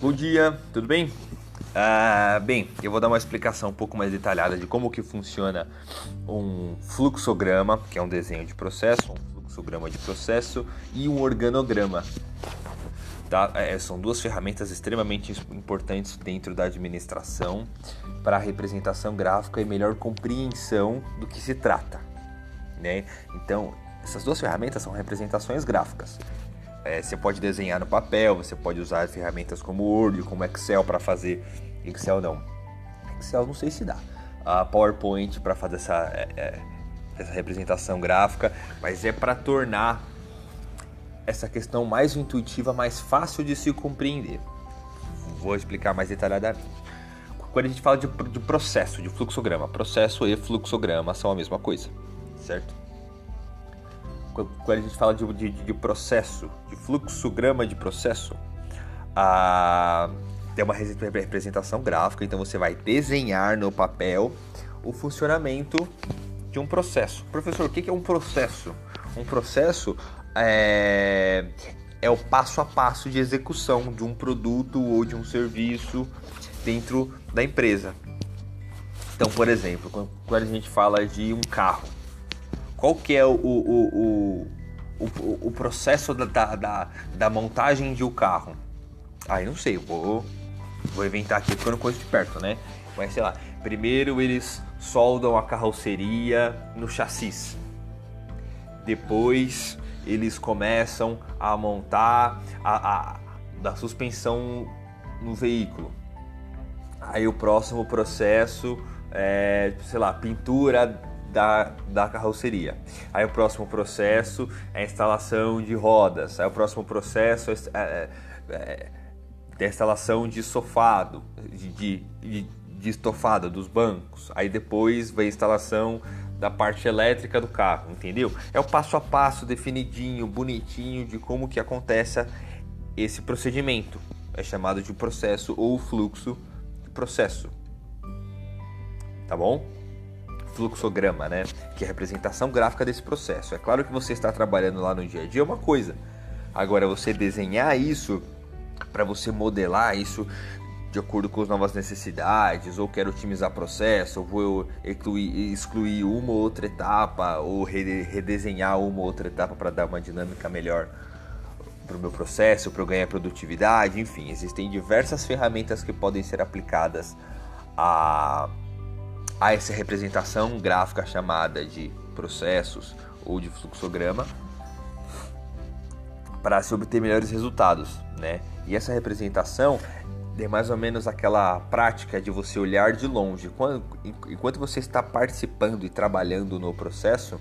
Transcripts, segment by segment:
Bom dia, tudo bem? Ah, bem, eu vou dar uma explicação um pouco mais detalhada de como que funciona um fluxograma, que é um desenho de processo, um fluxograma de processo e um organograma. Tá? É, são duas ferramentas extremamente importantes dentro da administração para a representação gráfica e melhor compreensão do que se trata. Né? Então, essas duas ferramentas são representações gráficas. É, você pode desenhar no papel, você pode usar ferramentas como Word, como Excel para fazer. Excel não. Excel não sei se dá. A PowerPoint para fazer essa, é, é, essa representação gráfica, mas é para tornar essa questão mais intuitiva, mais fácil de se compreender. Vou explicar mais detalhadamente. Quando a gente fala de, de processo, de fluxograma, processo e fluxograma são a mesma coisa, certo? Quando a gente fala de, de, de processo, de fluxograma de processo, a, tem uma representação gráfica, então você vai desenhar no papel o funcionamento de um processo. Professor, o que é um processo? Um processo é, é o passo a passo de execução de um produto ou de um serviço dentro da empresa. Então, por exemplo, quando a gente fala de um carro, qual que é o, o, o, o, o processo da, da, da, montagem de um carro? Ah, eu não sei, vou, vou inventar aqui porque eu não conheço de perto, né? Mas sei lá, primeiro eles soldam a carroceria no chassis. Depois eles começam a montar a, a da suspensão no veículo. Aí o próximo processo é, sei lá, pintura da, da carroceria. Aí o próximo processo é a instalação de rodas. Aí o próximo processo é, é, é, é a instalação de sofado, de, de, de estofado dos bancos. Aí depois vem a instalação da parte elétrica do carro, entendeu? É o passo a passo definidinho, bonitinho de como que acontece esse procedimento. É chamado de processo ou fluxo de processo. Tá bom? Fluxograma, né? Que é a representação gráfica desse processo. É claro que você está trabalhando lá no dia a dia é uma coisa. Agora você desenhar isso para você modelar isso de acordo com as novas necessidades, ou quero otimizar processo, ou vou excluir, excluir uma ou outra etapa, ou redesenhar uma ou outra etapa para dar uma dinâmica melhor para o meu processo, para eu ganhar produtividade, enfim, existem diversas ferramentas que podem ser aplicadas a a essa representação gráfica chamada de processos ou de fluxograma para se obter melhores resultados, né? E essa representação é mais ou menos aquela prática de você olhar de longe. enquanto você está participando e trabalhando no processo,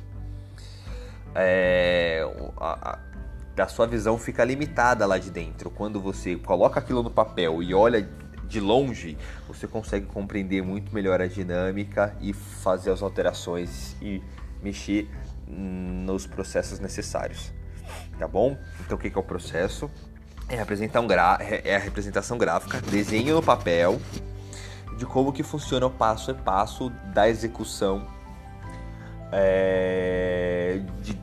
é, a, a, a sua visão fica limitada lá de dentro. Quando você coloca aquilo no papel e olha de longe, você consegue compreender muito melhor a dinâmica e fazer as alterações e mexer nos processos necessários. Tá bom? Então o que é o processo? É, apresentar um gra... é a representação gráfica, desenho no papel de como que funciona o passo a passo da execução é, de,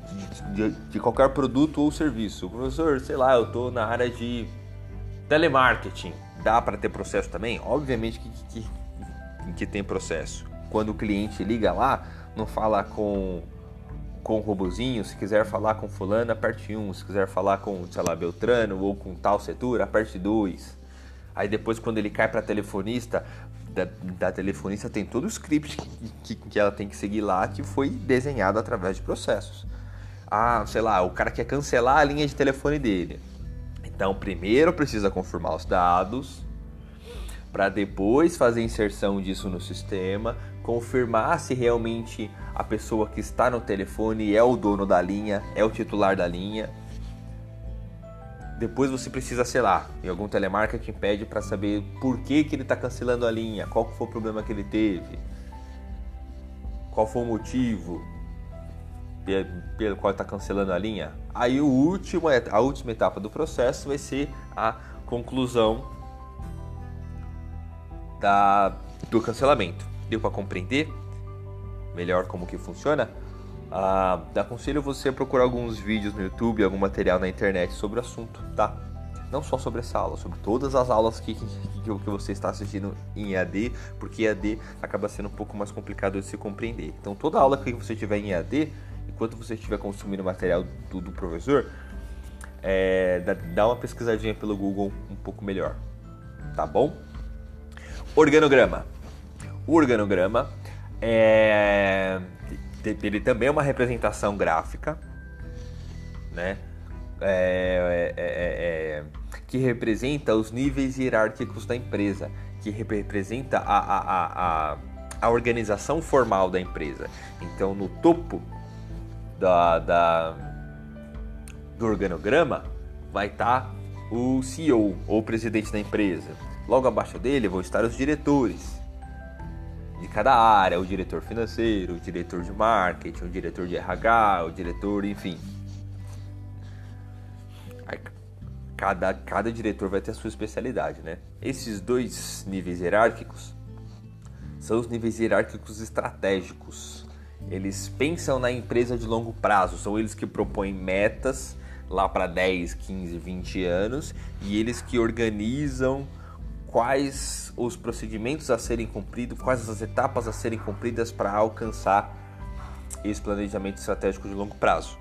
de, de, qualquer produto ou serviço. Professor, sei lá, eu estou na área de telemarketing dá para ter processo também? Obviamente que, que, que, tem processo. Quando o cliente liga lá, não fala com com o robozinho, se quiser falar com fulano, aperte 1, se quiser falar com, sei lá, Beltrano ou com tal setor, aperte 2. Aí depois quando ele cai para telefonista, da, da, telefonista tem todo o script que, que, que, ela tem que seguir lá, que foi desenhado através de processos. Ah, sei lá, o cara quer cancelar a linha de telefone dele. Então, primeiro precisa confirmar os dados, para depois fazer a inserção disso no sistema, confirmar se realmente a pessoa que está no telefone é o dono da linha, é o titular da linha. Depois você precisa, sei lá, em algum telemarketing pede para saber por que, que ele está cancelando a linha, qual foi o problema que ele teve, qual foi o motivo pelo qual está cancelando a linha. Aí o último, a última etapa do processo vai ser a conclusão da, do cancelamento. Deu para compreender melhor como que funciona? Ah, aconselho você a procurar alguns vídeos no YouTube, algum material na internet sobre o assunto, tá? Não só sobre essa aula, sobre todas as aulas que, que, que você está assistindo em EAD, porque EAD acaba sendo um pouco mais complicado de se compreender. Então, toda aula que você tiver em EAD, enquanto você estiver consumindo material do, do professor, é, dá, uma pesquisadinha pelo Google um pouco melhor, tá bom? Organograma. O organograma é, ele também é uma representação gráfica, né? É, é, é, é que representa os níveis hierárquicos da empresa, que representa a, a, a, a organização formal da empresa. Então, no topo da, da do organograma vai estar tá o CEO ou presidente da empresa. Logo abaixo dele vão estar os diretores de cada área, o diretor financeiro, o diretor de marketing, o diretor de RH, o diretor, enfim. Cada, cada diretor vai ter a sua especialidade, né? Esses dois níveis hierárquicos são os níveis hierárquicos estratégicos. Eles pensam na empresa de longo prazo, são eles que propõem metas lá para 10, 15, 20 anos e eles que organizam quais os procedimentos a serem cumpridos, quais as etapas a serem cumpridas para alcançar esse planejamento estratégico de longo prazo.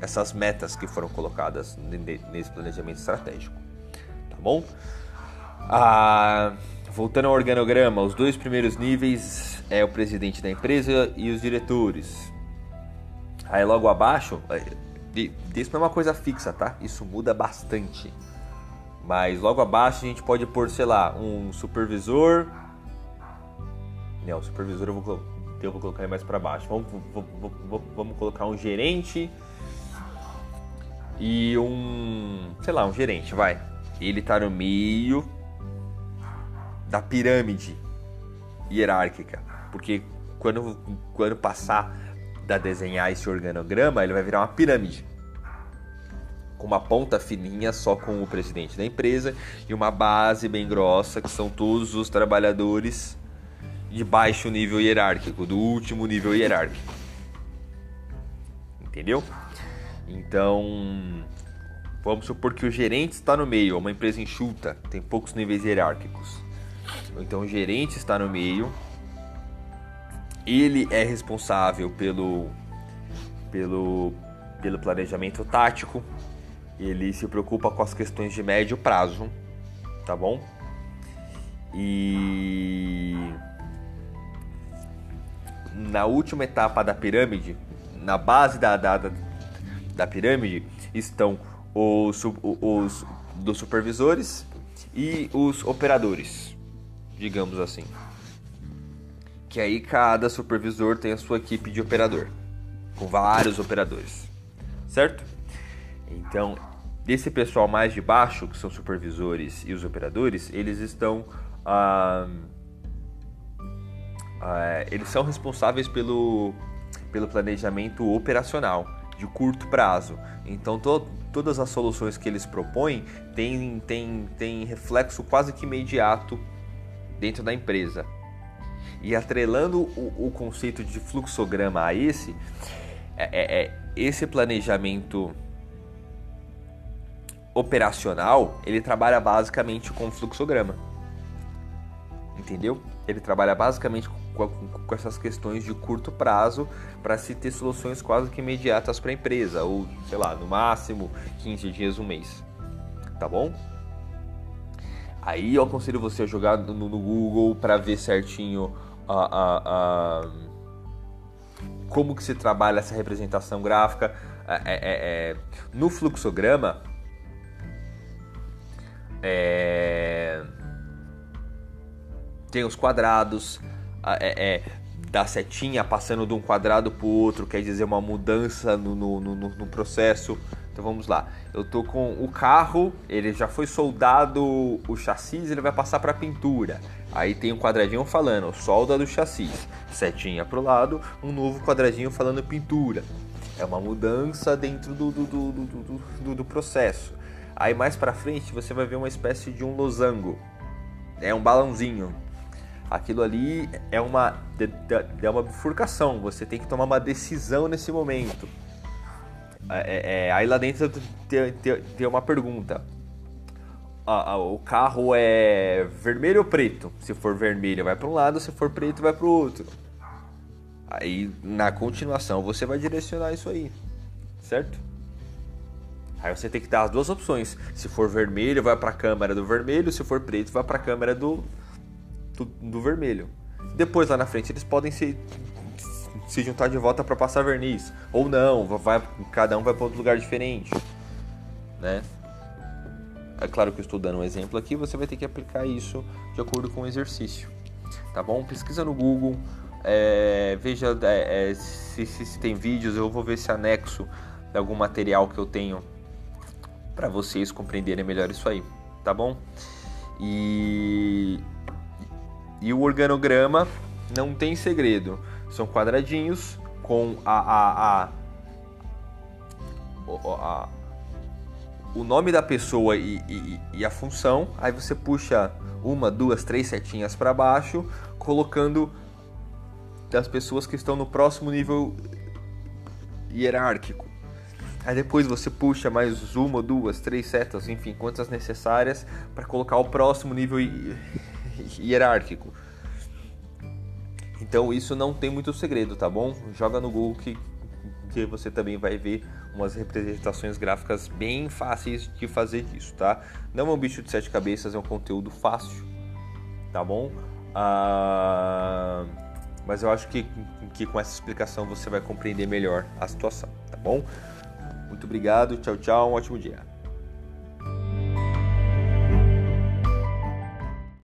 Essas metas que foram colocadas nesse planejamento estratégico. Tá bom? Ah, voltando ao organograma, os dois primeiros níveis é o presidente da empresa e os diretores. Aí logo abaixo, isso não é uma coisa fixa, tá? Isso muda bastante. Mas logo abaixo a gente pode pôr, sei lá, um supervisor. Não, supervisor eu vou, eu vou colocar mais para baixo. Vamos, vamos, vamos colocar um gerente e um, sei lá, um gerente, vai. Ele tá no meio da pirâmide hierárquica, porque quando quando passar da desenhar esse organograma, ele vai virar uma pirâmide com uma ponta fininha só com o presidente da empresa e uma base bem grossa que são todos os trabalhadores de baixo nível hierárquico, do último nível hierárquico. Entendeu? Então, vamos supor que o gerente está no meio, é uma empresa enxuta, tem poucos níveis hierárquicos. Então, o gerente está no meio, ele é responsável pelo, pelo, pelo planejamento tático, ele se preocupa com as questões de médio prazo, tá bom? E na última etapa da pirâmide, na base da, da, da, da pirâmide, estão os, os dos supervisores e os operadores, digamos assim. Que aí cada supervisor tem a sua equipe de operador, com vários operadores, certo? Então desse pessoal mais de baixo, que são supervisores e os operadores, eles estão. Ah, ah, eles são responsáveis pelo, pelo planejamento operacional de curto prazo. Então, to, todas as soluções que eles propõem têm, têm, têm reflexo quase que imediato dentro da empresa. E atrelando o, o conceito de fluxograma a esse, é, é, é esse planejamento operacional, ele trabalha basicamente com fluxograma. Entendeu? Ele trabalha basicamente com, com, com essas questões de curto prazo para se ter soluções quase que imediatas para a empresa, ou sei lá, no máximo 15 dias, um mês. Tá bom? Aí eu aconselho você a jogar no, no Google para ver certinho a, a, a, como que se trabalha essa representação gráfica. É, é, é, no fluxograma, é... Tem os quadrados, é, é, da setinha passando de um quadrado para o outro, quer dizer uma mudança no, no, no, no, processo. Então vamos lá. Eu tô com o carro, ele já foi soldado o chassi, ele vai passar para pintura. Aí tem um quadradinho falando solda do chassi, setinha para o lado, um novo quadradinho falando pintura. É uma mudança dentro do, do, do, do, do, do processo. Aí mais para frente você vai ver uma espécie de um losango. É um balãozinho. Aquilo ali é uma, é uma bifurcação, você tem que tomar uma decisão nesse momento. É, é, é aí lá dentro tem, tem, tem uma pergunta. o carro é vermelho ou preto? Se for vermelho, vai para um lado, se for preto, vai para o outro. Aí na continuação você vai direcionar isso aí, certo? Aí você tem que dar as duas opções. Se for vermelho, vai para a câmera do vermelho. Se for preto, vai para a câmera do, do, do, vermelho. Depois lá na frente eles podem se, se juntar de volta para passar verniz ou não. Vai, cada um vai para outro lugar diferente, né? É claro que eu estou dando um exemplo aqui. Você vai ter que aplicar isso de acordo com o exercício, tá bom? Pesquisa no Google. É, veja é, é, se, se, tem vídeos, eu vou ver se anexo algum material que eu tenho para vocês compreenderem melhor isso aí, tá bom? E, e o organograma não tem segredo, são quadradinhos com a, a, a, a o nome da pessoa e, e, e, a função, aí você puxa uma, duas, três setinhas para baixo, colocando das pessoas que estão no próximo nível hierárquico. Aí depois você puxa mais uma, duas, três setas, enfim, quantas necessárias para colocar o próximo nível hierárquico. Então isso não tem muito segredo, tá bom? Joga no Google que, que você também vai ver umas representações gráficas bem fáceis de fazer isso, tá? Não é um bicho de sete cabeças, é um conteúdo fácil, tá bom? Ah, mas eu acho que, que com essa explicação você vai compreender melhor a situação, tá bom? Muito obrigado, tchau, tchau, um ótimo dia.